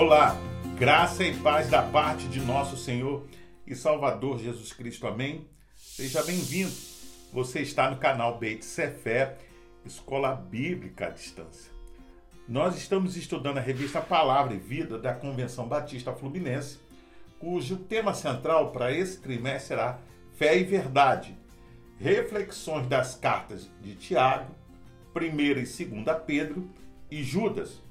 Olá, graça e paz da parte de nosso Senhor e Salvador Jesus Cristo. Amém? Seja bem-vindo. Você está no canal Beit Cefé, Escola Bíblica à Distância. Nós estamos estudando a revista Palavra e Vida da Convenção Batista Fluminense, cujo tema central para esse trimestre será Fé e Verdade. Reflexões das cartas de Tiago, 1 e 2 Pedro e Judas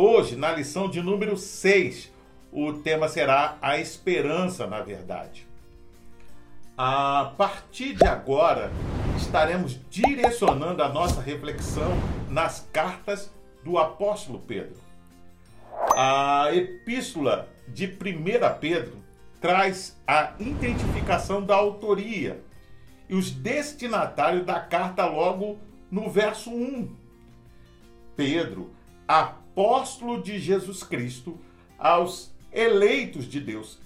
Hoje, na lição de número 6, o tema será a esperança na verdade. A partir de agora, estaremos direcionando a nossa reflexão nas cartas do apóstolo Pedro. A epístola de 1 Pedro traz a identificação da autoria e os destinatários da carta logo no verso 1. Pedro, a apóstolo de Jesus Cristo aos eleitos de Deus,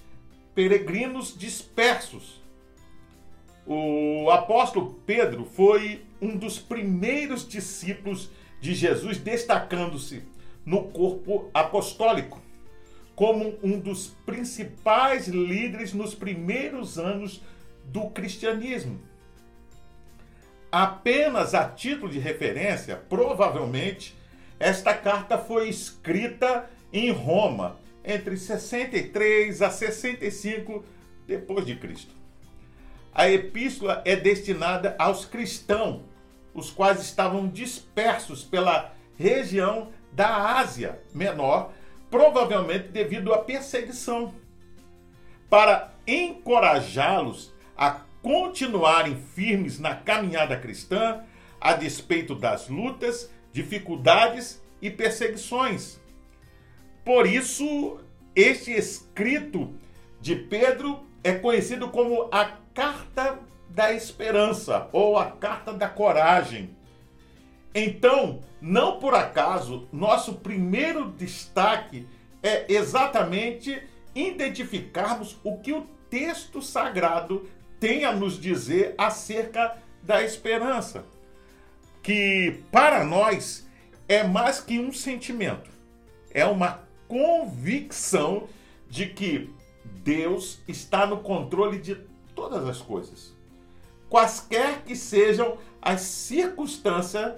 peregrinos dispersos. O apóstolo Pedro foi um dos primeiros discípulos de Jesus, destacando-se no corpo apostólico como um dos principais líderes nos primeiros anos do cristianismo. Apenas a título de referência, provavelmente esta carta foi escrita em Roma entre 63 a 65 depois de Cristo. A epístola é destinada aos cristãos, os quais estavam dispersos pela região da Ásia Menor, provavelmente devido à perseguição. Para encorajá-los a continuarem firmes na caminhada cristã, a despeito das lutas dificuldades e perseguições. Por isso, este escrito de Pedro é conhecido como a Carta da Esperança ou a Carta da Coragem. Então, não por acaso, nosso primeiro destaque é exatamente identificarmos o que o texto sagrado tem a nos dizer acerca da esperança que para nós é mais que um sentimento, é uma convicção de que Deus está no controle de todas as coisas, quaisquer que sejam as circunstâncias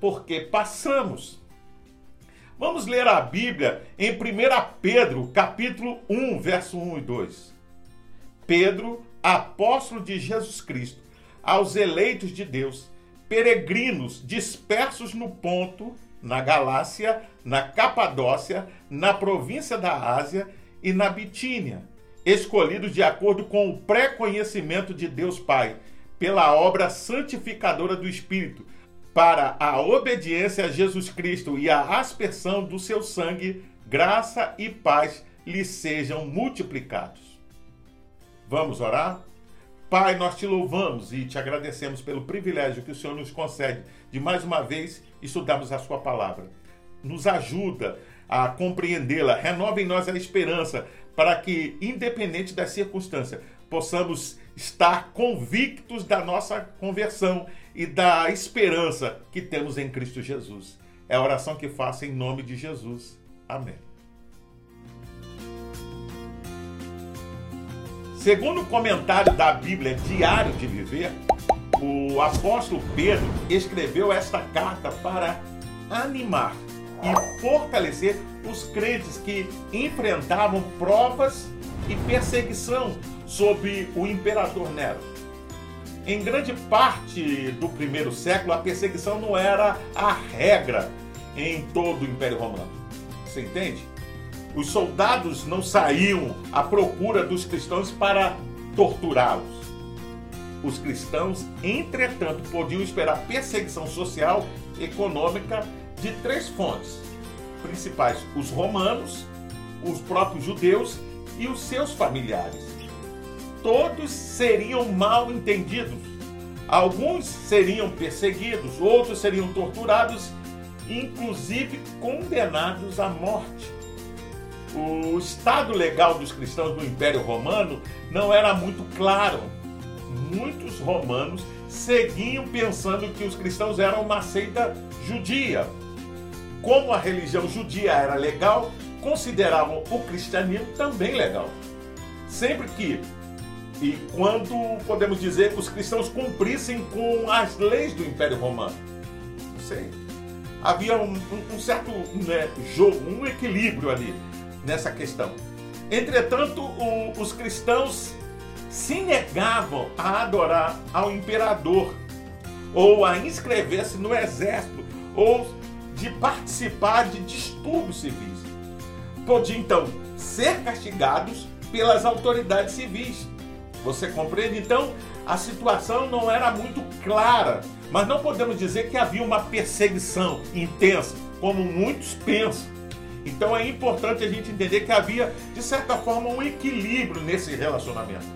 porque passamos. Vamos ler a Bíblia em 1 Pedro, capítulo 1, verso 1 e 2. Pedro, apóstolo de Jesus Cristo, aos eleitos de Deus, peregrinos dispersos no ponto, na Galácia, na Capadócia, na província da Ásia e na Bitínia, escolhidos de acordo com o pré-conhecimento de Deus Pai, pela obra santificadora do Espírito, para a obediência a Jesus Cristo e a aspersão do seu sangue, graça e paz lhe sejam multiplicados. Vamos orar? Pai, nós te louvamos e te agradecemos pelo privilégio que o Senhor nos concede de mais uma vez estudarmos a Sua palavra. Nos ajuda a compreendê-la, renova em nós a esperança para que, independente das circunstâncias, possamos estar convictos da nossa conversão e da esperança que temos em Cristo Jesus. É a oração que faço em nome de Jesus. Amém. Segundo o comentário da Bíblia Diário de Viver, o apóstolo Pedro escreveu esta carta para animar e fortalecer os crentes que enfrentavam provas e perseguição sob o imperador Nero. Em grande parte do primeiro século, a perseguição não era a regra em todo o Império Romano. Você entende? Os soldados não saíam à procura dos cristãos para torturá-los. Os cristãos, entretanto, podiam esperar perseguição social e econômica de três fontes principais: os romanos, os próprios judeus e os seus familiares. Todos seriam mal entendidos. Alguns seriam perseguidos, outros seriam torturados, inclusive condenados à morte o estado legal dos cristãos do Império Romano não era muito claro. Muitos romanos seguiam pensando que os cristãos eram uma seita judia. Como a religião judia era legal, consideravam o cristianismo também legal. Sempre que e quando podemos dizer que os cristãos cumprissem com as leis do Império Romano. Não sei. Havia um, um, um certo né, jogo, um equilíbrio ali nessa questão. Entretanto, o, os cristãos se negavam a adorar ao imperador, ou a inscrever-se no exército, ou de participar de distúrbios civis. Podiam então ser castigados pelas autoridades civis. Você compreende? Então, a situação não era muito clara, mas não podemos dizer que havia uma perseguição intensa, como muitos pensam. Então é importante a gente entender que havia, de certa forma, um equilíbrio nesse relacionamento.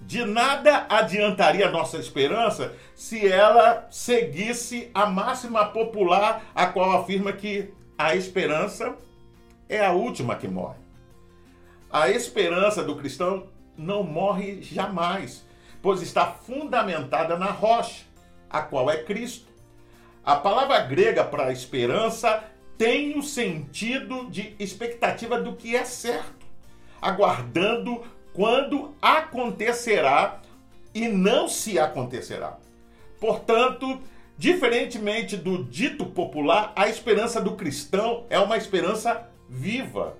De nada adiantaria nossa esperança se ela seguisse a máxima popular, a qual afirma que a esperança é a última que morre. A esperança do cristão não morre jamais, pois está fundamentada na rocha, a qual é Cristo. A palavra grega para esperança tem o sentido de expectativa do que é certo, aguardando quando acontecerá e não se acontecerá. Portanto, diferentemente do dito popular, a esperança do cristão é uma esperança viva,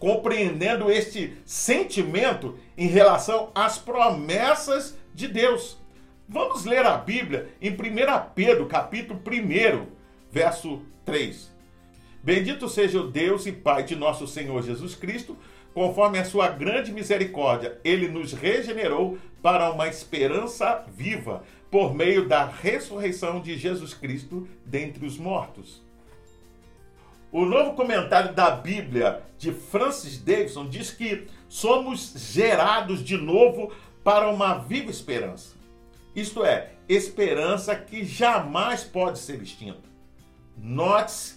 compreendendo este sentimento em relação às promessas de Deus. Vamos ler a Bíblia em 1 Pedro, capítulo 1, verso 3. Bendito seja o Deus e Pai de nosso Senhor Jesus Cristo, conforme a sua grande misericórdia, ele nos regenerou para uma esperança viva, por meio da ressurreição de Jesus Cristo dentre os mortos. O novo comentário da Bíblia de Francis Davidson diz que somos gerados de novo para uma viva esperança. Isto é, esperança que jamais pode ser extinta. Note-se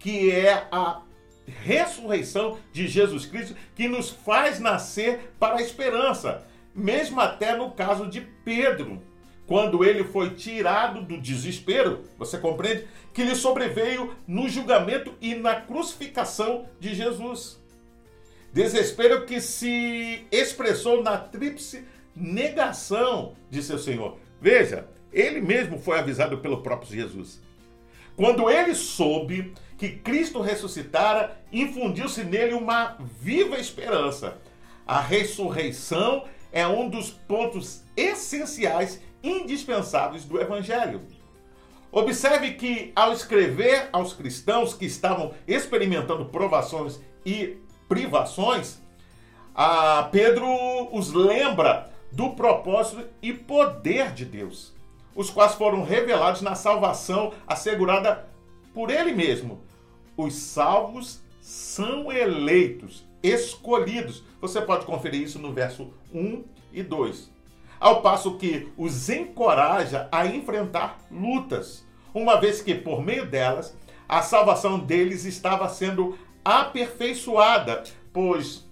que é a ressurreição de Jesus Cristo que nos faz nascer para a esperança, mesmo até no caso de Pedro, quando ele foi tirado do desespero, você compreende? Que lhe sobreveio no julgamento e na crucificação de Jesus. Desespero que se expressou na tríplice negação de seu Senhor. Veja, ele mesmo foi avisado pelo próprio Jesus. Quando ele soube que Cristo ressuscitara, infundiu-se nele uma viva esperança. A ressurreição é um dos pontos essenciais, indispensáveis do Evangelho. Observe que, ao escrever aos cristãos que estavam experimentando provações e privações, Pedro os lembra do propósito e poder de Deus, os quais foram revelados na salvação assegurada por Ele mesmo. Os salvos são eleitos, escolhidos. Você pode conferir isso no verso 1 e 2. Ao passo que os encoraja a enfrentar lutas, uma vez que por meio delas a salvação deles estava sendo aperfeiçoada, pois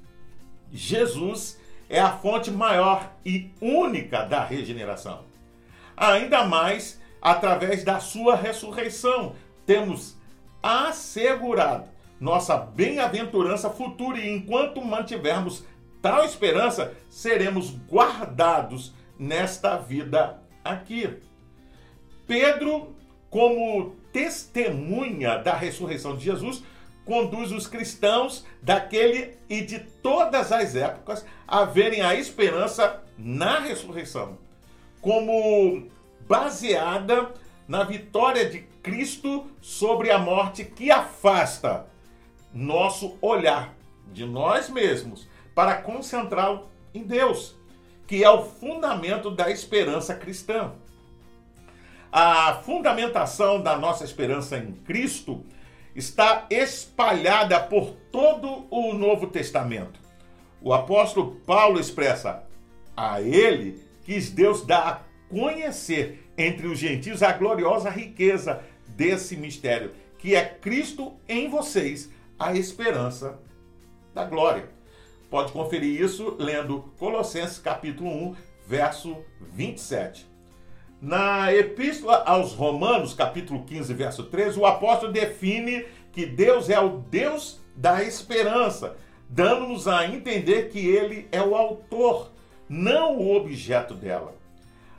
Jesus é a fonte maior e única da regeneração. Ainda mais através da sua ressurreição, temos assegurado nossa bem-aventurança futura e enquanto mantivermos tal esperança, seremos guardados nesta vida aqui. Pedro, como testemunha da ressurreição de Jesus, conduz os cristãos daquele e de todas as épocas a verem a esperança na ressurreição, como baseada na vitória de Cristo sobre a morte que afasta nosso olhar de nós mesmos para concentrá-lo em Deus, que é o fundamento da esperança cristã. A fundamentação da nossa esperança em Cristo está espalhada por todo o Novo Testamento. O apóstolo Paulo expressa: a ele quis Deus dar a conhecer entre os gentios a gloriosa riqueza desse mistério, que é Cristo em vocês, a esperança da glória. Pode conferir isso lendo Colossenses capítulo 1, verso 27. Na Epístola aos Romanos, capítulo 15, verso 13, o apóstolo define que Deus é o Deus da esperança, dando-nos a entender que ele é o autor, não o objeto dela.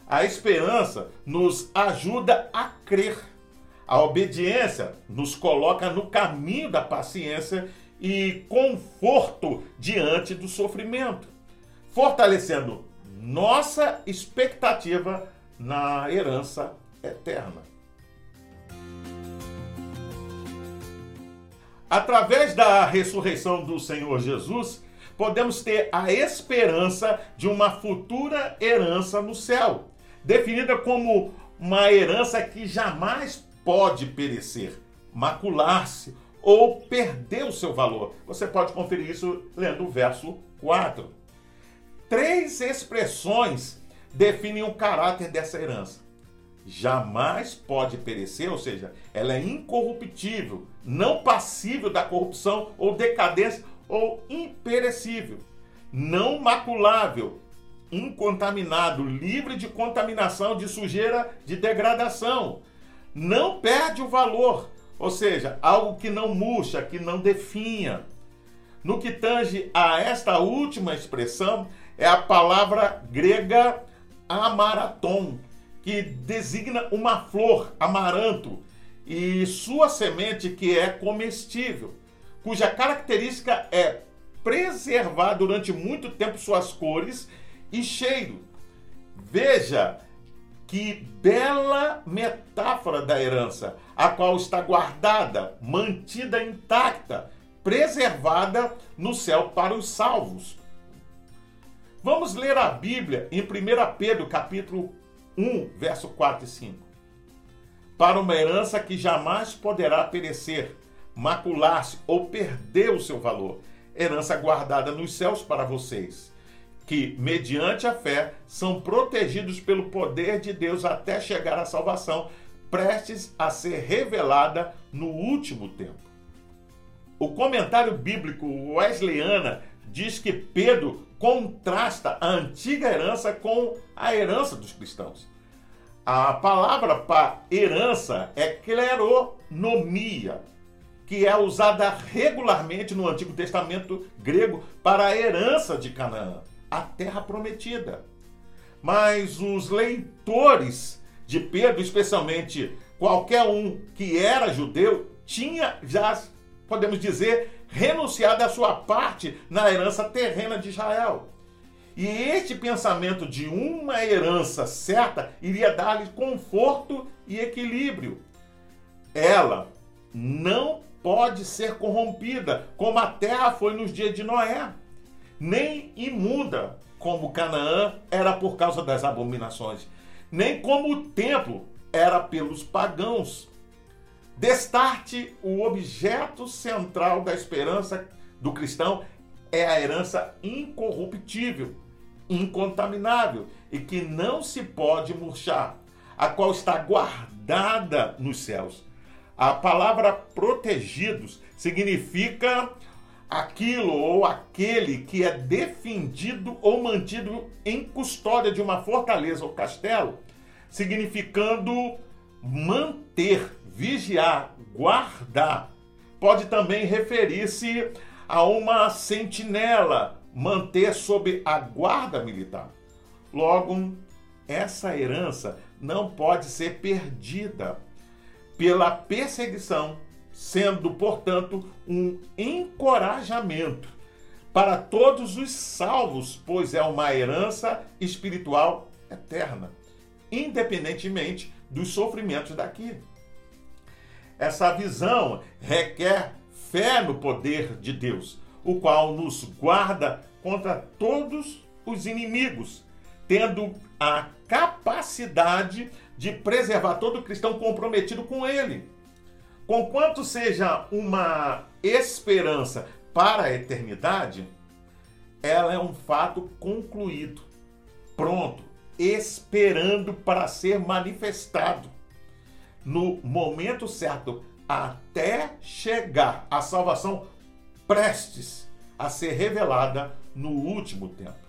A esperança nos ajuda a crer. A obediência nos coloca no caminho da paciência e conforto diante do sofrimento, fortalecendo nossa expectativa na herança eterna. Através da ressurreição do Senhor Jesus, podemos ter a esperança de uma futura herança no céu, definida como uma herança que jamais pode perecer, macular-se ou perder o seu valor. Você pode conferir isso lendo o verso 4. Três expressões definem o caráter dessa herança. Jamais pode perecer, ou seja, ela é incorruptível, não passível da corrupção ou decadência ou imperecível, não maculável, incontaminado, livre de contaminação, de sujeira, de degradação. Não perde o valor, ou seja, algo que não murcha, que não definha. No que tange a esta última expressão, é a palavra grega amaraton, que designa uma flor, amaranto, e sua semente que é comestível, cuja característica é preservar durante muito tempo suas cores e cheiro. Veja que bela metáfora da herança, a qual está guardada, mantida intacta, preservada no céu para os salvos. Vamos ler a Bíblia em 1 Pedro, capítulo 1, verso 4 e 5. Para uma herança que jamais poderá perecer, macular-se ou perder o seu valor, herança guardada nos céus para vocês que, mediante a fé, são protegidos pelo poder de Deus até chegar à salvação, prestes a ser revelada no último tempo. O comentário bíblico Wesleyana diz que Pedro contrasta a antiga herança com a herança dos cristãos. A palavra para herança é cleronomia, que é usada regularmente no Antigo Testamento grego para a herança de Canaã a terra prometida. Mas os leitores de Pedro, especialmente qualquer um que era judeu, tinha já, podemos dizer, renunciado à sua parte na herança terrena de Israel. E este pensamento de uma herança certa iria dar-lhe conforto e equilíbrio. Ela não pode ser corrompida, como a terra foi nos dias de Noé nem imunda, como Canaã era por causa das abominações, nem como o templo era pelos pagãos. Destarte, o objeto central da esperança do cristão é a herança incorruptível, incontaminável e que não se pode murchar, a qual está guardada nos céus. A palavra protegidos significa aquilo ou aquele que é defendido ou mantido em custódia de uma fortaleza ou castelo, significando manter, vigiar, guardar. Pode também referir-se a uma sentinela, manter sob a guarda militar. Logo, essa herança não pode ser perdida pela perseguição sendo, portanto, um encorajamento para todos os salvos, pois é uma herança espiritual eterna, independentemente dos sofrimentos daqui. Essa visão requer fé no poder de Deus, o qual nos guarda contra todos os inimigos, tendo a capacidade de preservar todo cristão comprometido com ele. Conquanto seja uma esperança para a eternidade, ela é um fato concluído, pronto, esperando para ser manifestado no momento certo, até chegar a salvação prestes a ser revelada no último tempo.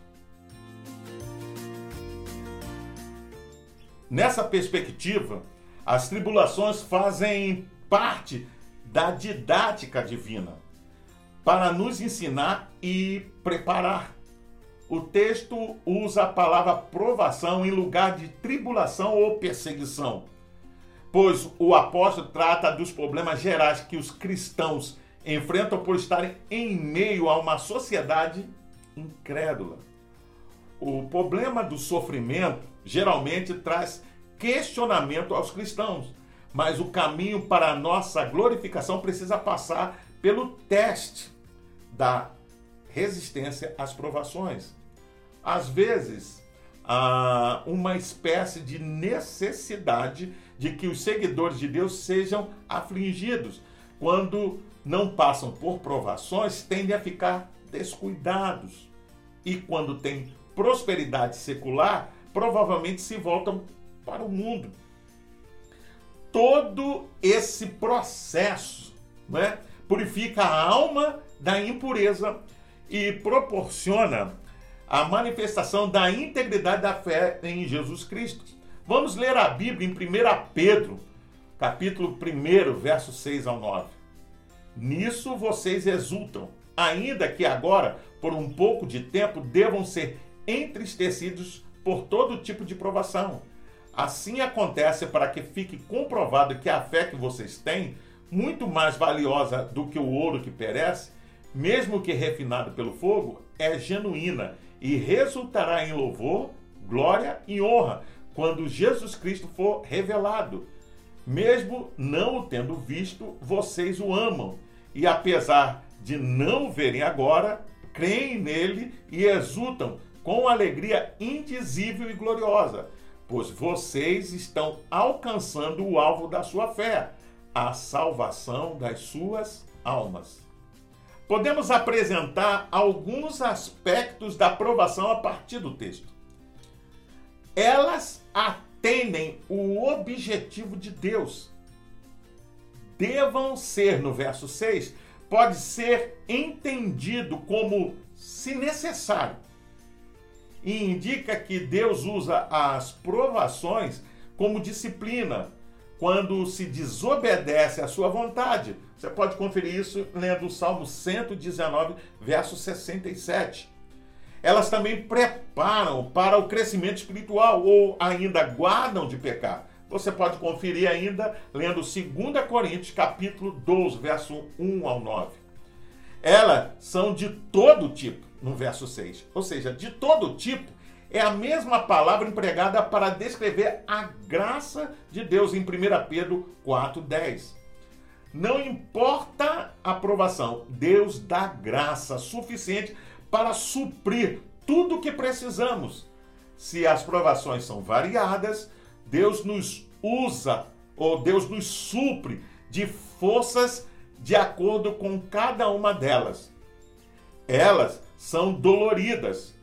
Nessa perspectiva, as tribulações fazem parte da didática divina para nos ensinar e preparar. O texto usa a palavra provação em lugar de tribulação ou perseguição, pois o apóstolo trata dos problemas gerais que os cristãos enfrentam por estarem em meio a uma sociedade incrédula. O problema do sofrimento geralmente traz questionamento aos cristãos, mas o caminho para a nossa glorificação precisa passar pelo teste da resistência às provações. Às vezes, há uma espécie de necessidade de que os seguidores de Deus sejam afligidos. Quando não passam por provações, tendem a ficar descuidados. E quando tem prosperidade secular, provavelmente se voltam para o mundo. Todo esse processo né, purifica a alma da impureza e proporciona a manifestação da integridade da fé em Jesus Cristo. Vamos ler a Bíblia em 1 Pedro, capítulo 1, verso 6 ao 9. Nisso vocês exultam, ainda que agora, por um pouco de tempo, devam ser entristecidos por todo tipo de provação. Assim acontece para que fique comprovado que a fé que vocês têm, muito mais valiosa do que o ouro que perece, mesmo que refinado pelo fogo, é genuína e resultará em louvor, glória e honra quando Jesus Cristo for revelado. Mesmo não o tendo visto, vocês o amam e, apesar de não o verem agora, creem nele e exultam com alegria indizível e gloriosa, pois vocês estão alcançando o alvo da sua fé, a salvação das suas almas. Podemos apresentar alguns aspectos da aprovação a partir do texto. Elas atendem o objetivo de Deus. Devam ser, no verso 6, pode ser entendido como se necessário. E indica que Deus usa as provações como disciplina quando se desobedece à sua vontade. Você pode conferir isso lendo o Salmo 119, verso 67. Elas também preparam para o crescimento espiritual ou ainda guardam de pecar. Você pode conferir ainda lendo 2 Coríntios, capítulo 12, verso 1 ao 9. Elas são de todo tipo, no verso 6. Ou seja, de todo tipo é a mesma palavra empregada para descrever a graça de Deus em 1 Pedro 4,10. Não importa a aprovação, Deus dá graça suficiente para suprir tudo o que precisamos. Se as provações são variadas, Deus nos usa ou Deus nos supre de forças de acordo com cada uma delas. Elas são doloridas,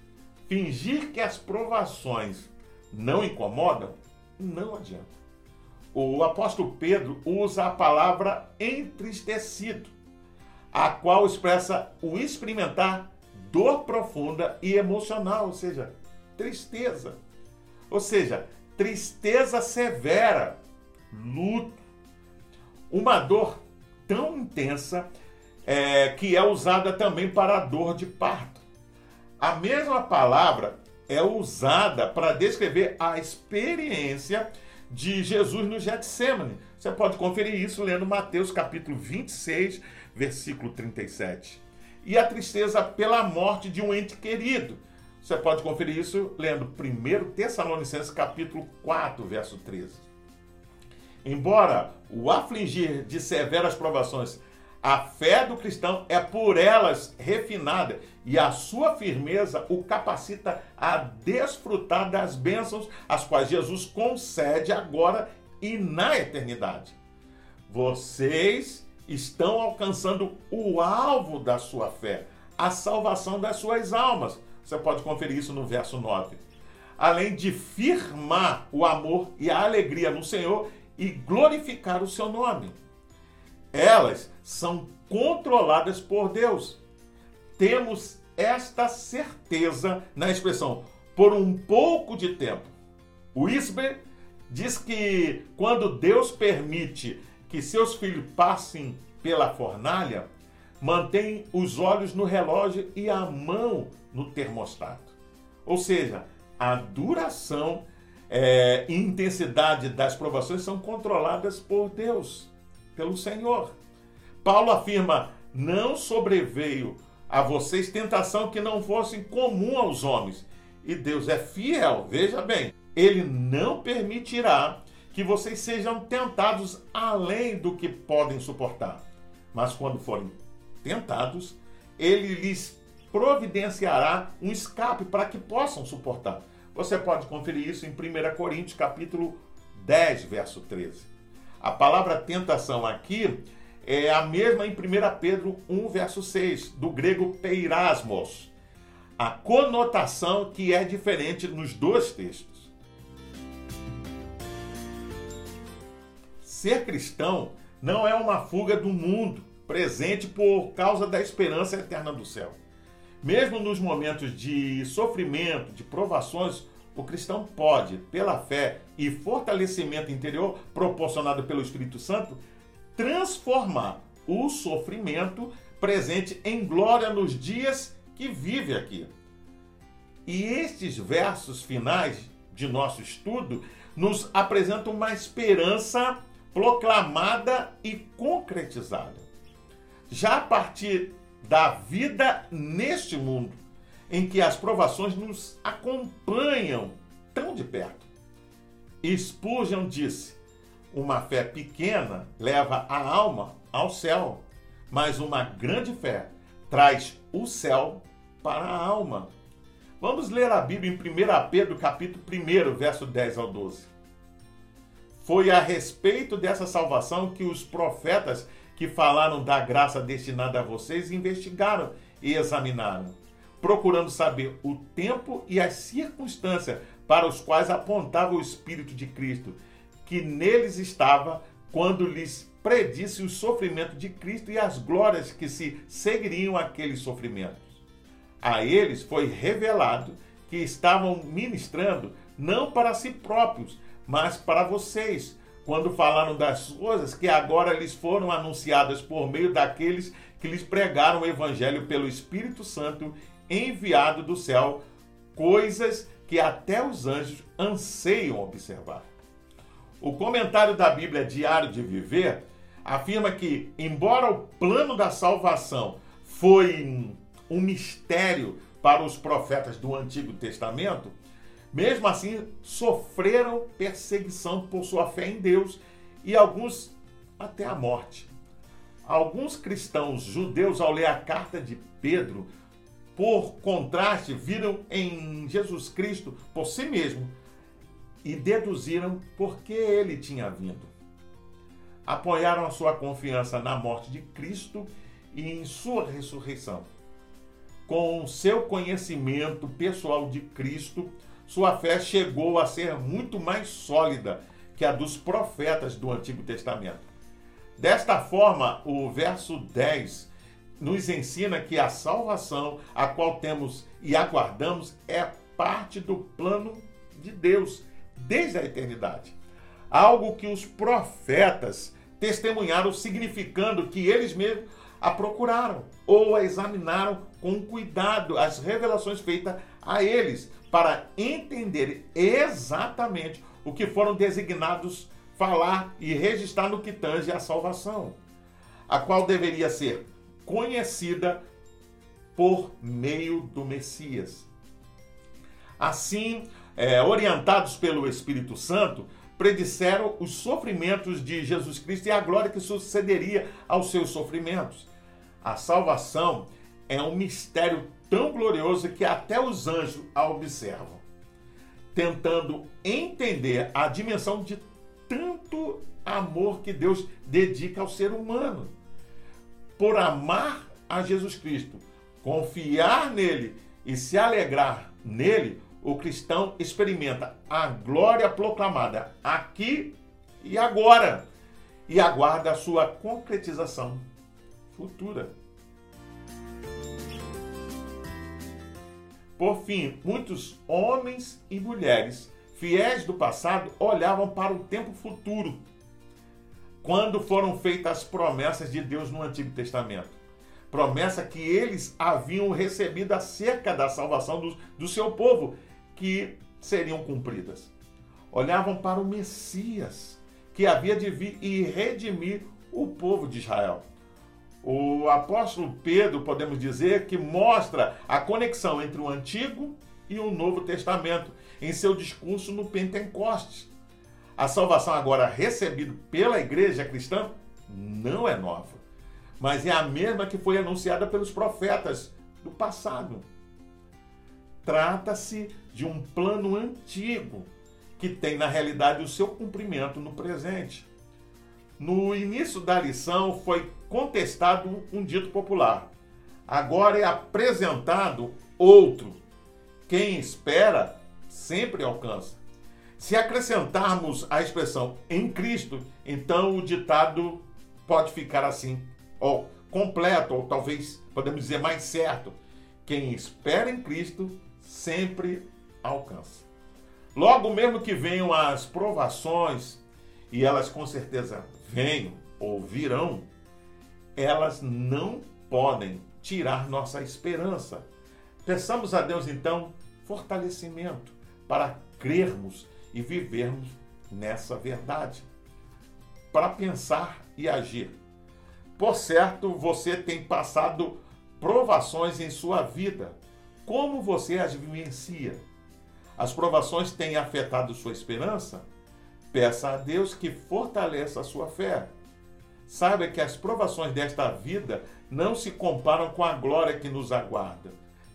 Fingir que as provações não incomodam, não adianta. O apóstolo Pedro usa a palavra entristecido, a qual expressa o experimentar dor profunda e emocional, ou seja, tristeza. Ou seja, tristeza severa, luto. Uma dor tão intensa é, que é usada também para a dor de parto. A mesma palavra é usada para descrever a experiência de Jesus no Getsemane. Você pode conferir isso lendo Mateus capítulo 26, versículo 37. E a tristeza pela morte de um ente querido. Você pode conferir isso lendo 1 Tessalonicenses capítulo 4, verso 13. Embora o afligir de severas provações a fé do cristão é por elas refinada e a sua firmeza o capacita a desfrutar das bênçãos as quais Jesus concede agora e na eternidade. Vocês estão alcançando o alvo da sua fé, a salvação das suas almas. Você pode conferir isso no verso 9. Além de firmar o amor e a alegria no Senhor e glorificar o seu nome elas são controladas por Deus. Temos esta certeza na expressão por um pouco de tempo. O diz que quando Deus permite que seus filhos passem pela fornalha, mantém os olhos no relógio e a mão no termostato. Ou seja, a duração é, e intensidade das provações são controladas por Deus, pelo Senhor. Paulo afirma: não sobreveio a vocês tentação que não fosse comum aos homens. E Deus é fiel, veja bem, ele não permitirá que vocês sejam tentados além do que podem suportar. Mas quando forem tentados, ele lhes providenciará um escape para que possam suportar. Você pode conferir isso em 1 Coríntios capítulo 10, verso 13. A palavra tentação aqui é a mesma em 1 Pedro 1, verso 6, do grego peirasmos. A conotação que é diferente nos dois textos. Ser cristão não é uma fuga do mundo presente por causa da esperança eterna do céu. Mesmo nos momentos de sofrimento, de provações, o cristão pode, pela fé e fortalecimento interior proporcionado pelo Espírito Santo, transformar o sofrimento presente em glória nos dias que vive aqui. E estes versos finais de nosso estudo nos apresentam uma esperança proclamada e concretizada. Já a partir da vida neste mundo, em que as provações nos acompanham tão de perto. Spurgeon disse: uma fé pequena leva a alma ao céu, mas uma grande fé traz o céu para a alma. Vamos ler a Bíblia em 1 Pedro, capítulo 1, verso 10 ao 12. Foi a respeito dessa salvação que os profetas que falaram da graça destinada a vocês investigaram e examinaram, procurando saber o tempo e as circunstâncias para os quais apontava o Espírito de Cristo, que neles estava quando lhes predisse o sofrimento de Cristo e as glórias que se seguiriam àqueles sofrimentos. A eles foi revelado que estavam ministrando não para si próprios, mas para vocês, quando falaram das coisas que agora lhes foram anunciadas por meio daqueles que lhes pregaram o evangelho pelo Espírito Santo enviado do céu, coisas que até os anjos anseiam observar. O comentário da Bíblia Diário de Viver afirma que, embora o plano da salvação foi um mistério para os profetas do Antigo Testamento, mesmo assim, sofreram perseguição por sua fé em Deus e alguns até a morte. Alguns cristãos judeus, ao ler a carta de Pedro, por contraste, viram em Jesus Cristo por si mesmo e deduziram por que ele tinha vindo. Apoiaram a sua confiança na morte de Cristo e em sua ressurreição. Com seu conhecimento pessoal de Cristo, sua fé chegou a ser muito mais sólida que a dos profetas do Antigo Testamento. Desta forma, o verso 10 nos ensina que a salvação a qual temos e aguardamos é parte do plano de Deus desde a eternidade. Algo que os profetas testemunharam, significando que eles mesmos a procuraram ou a examinaram com cuidado as revelações feitas a eles para entender exatamente o que foram designados falar e registrar no que tange a salvação, a qual deveria ser conhecida por meio do Messias. Assim, é, orientados pelo Espírito Santo, predisseram os sofrimentos de Jesus Cristo e a glória que sucederia aos seus sofrimentos. A salvação é um mistério tão glorioso que até os anjos a observam, tentando entender a dimensão de tanto amor que Deus dedica ao ser humano. Por amar a Jesus Cristo, confiar nele e se alegrar nele, o cristão experimenta a glória proclamada aqui e agora e aguarda a sua concretização futura. Por fim, muitos homens e mulheres fiéis do passado olhavam para o tempo futuro, quando foram feitas as promessas de Deus no Antigo Testamento. Promessa que eles haviam recebido acerca da salvação do, do seu povo, que seriam cumpridas. Olhavam para o Messias, que havia de vir e redimir o povo de Israel. O apóstolo Pedro, podemos dizer, que mostra a conexão entre o Antigo e o Novo Testamento em seu discurso no Pentecostes. A salvação agora recebida pela igreja cristã não é nova, mas é a mesma que foi anunciada pelos profetas do passado. Trata-se de um plano antigo que tem na realidade o seu cumprimento no presente. No início da lição foi contestado um dito popular. Agora é apresentado outro. Quem espera sempre alcança. Se acrescentarmos a expressão em Cristo, então o ditado pode ficar assim, ou completo, ou talvez podemos dizer mais certo. Quem espera em Cristo sempre alcança. Logo mesmo que venham as provações, e elas com certeza venham ou virão, elas não podem tirar nossa esperança. Peçamos a Deus então fortalecimento para crermos e vivermos nessa verdade, para pensar e agir. Por certo, você tem passado provações em sua vida. Como você as vivencia? As provações têm afetado sua esperança? Peça a Deus que fortaleça a sua fé. Saiba que as provações desta vida não se comparam com a glória que nos aguarda.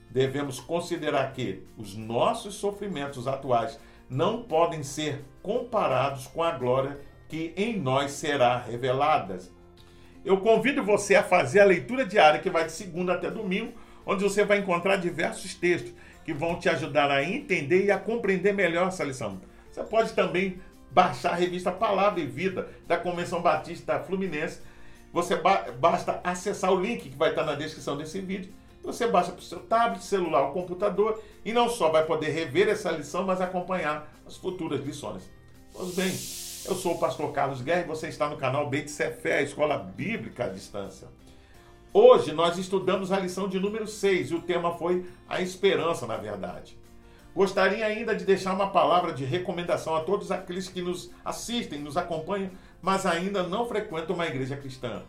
Devemos considerar que os nossos sofrimentos atuais não podem ser comparados com a glória que em nós será revelada. Eu convido você a fazer a leitura diária que vai de segunda até domingo, onde você vai encontrar diversos textos que vão te ajudar a entender e a compreender melhor essa lição. Você pode também baixar a revista Palavra e Vida da Convenção Batista Fluminense. Você ba basta acessar o link que vai estar na descrição desse vídeo. Você baixa para o seu tablet, celular ou computador e não só vai poder rever essa lição, mas acompanhar as futuras lições. Pois bem, eu sou o pastor Carlos Guerra e você está no canal Beit Fé, escola bíblica à distância. Hoje nós estudamos a lição de número 6 e o tema foi a esperança, na verdade. Gostaria ainda de deixar uma palavra de recomendação a todos aqueles que nos assistem, nos acompanham, mas ainda não frequentam uma igreja cristã.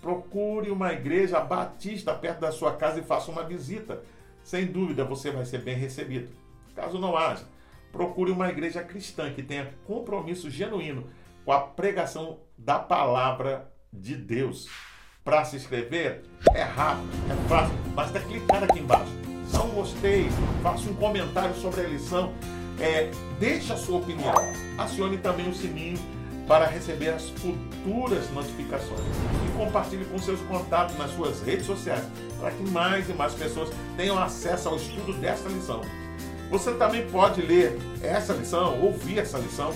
Procure uma igreja batista perto da sua casa e faça uma visita. Sem dúvida você vai ser bem recebido. Caso não haja, procure uma igreja cristã que tenha compromisso genuíno com a pregação da palavra de Deus. Para se inscrever é rápido, é fácil, basta clicar aqui embaixo um gostei, faça um comentário sobre a lição, é, deixe a sua opinião, acione também o sininho para receber as futuras notificações e compartilhe com seus contatos nas suas redes sociais para que mais e mais pessoas tenham acesso ao estudo desta lição. Você também pode ler essa lição, ouvir essa lição,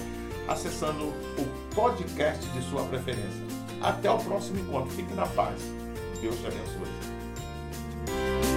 acessando o podcast de sua preferência. Até o próximo encontro. Fique na paz. Deus te abençoe.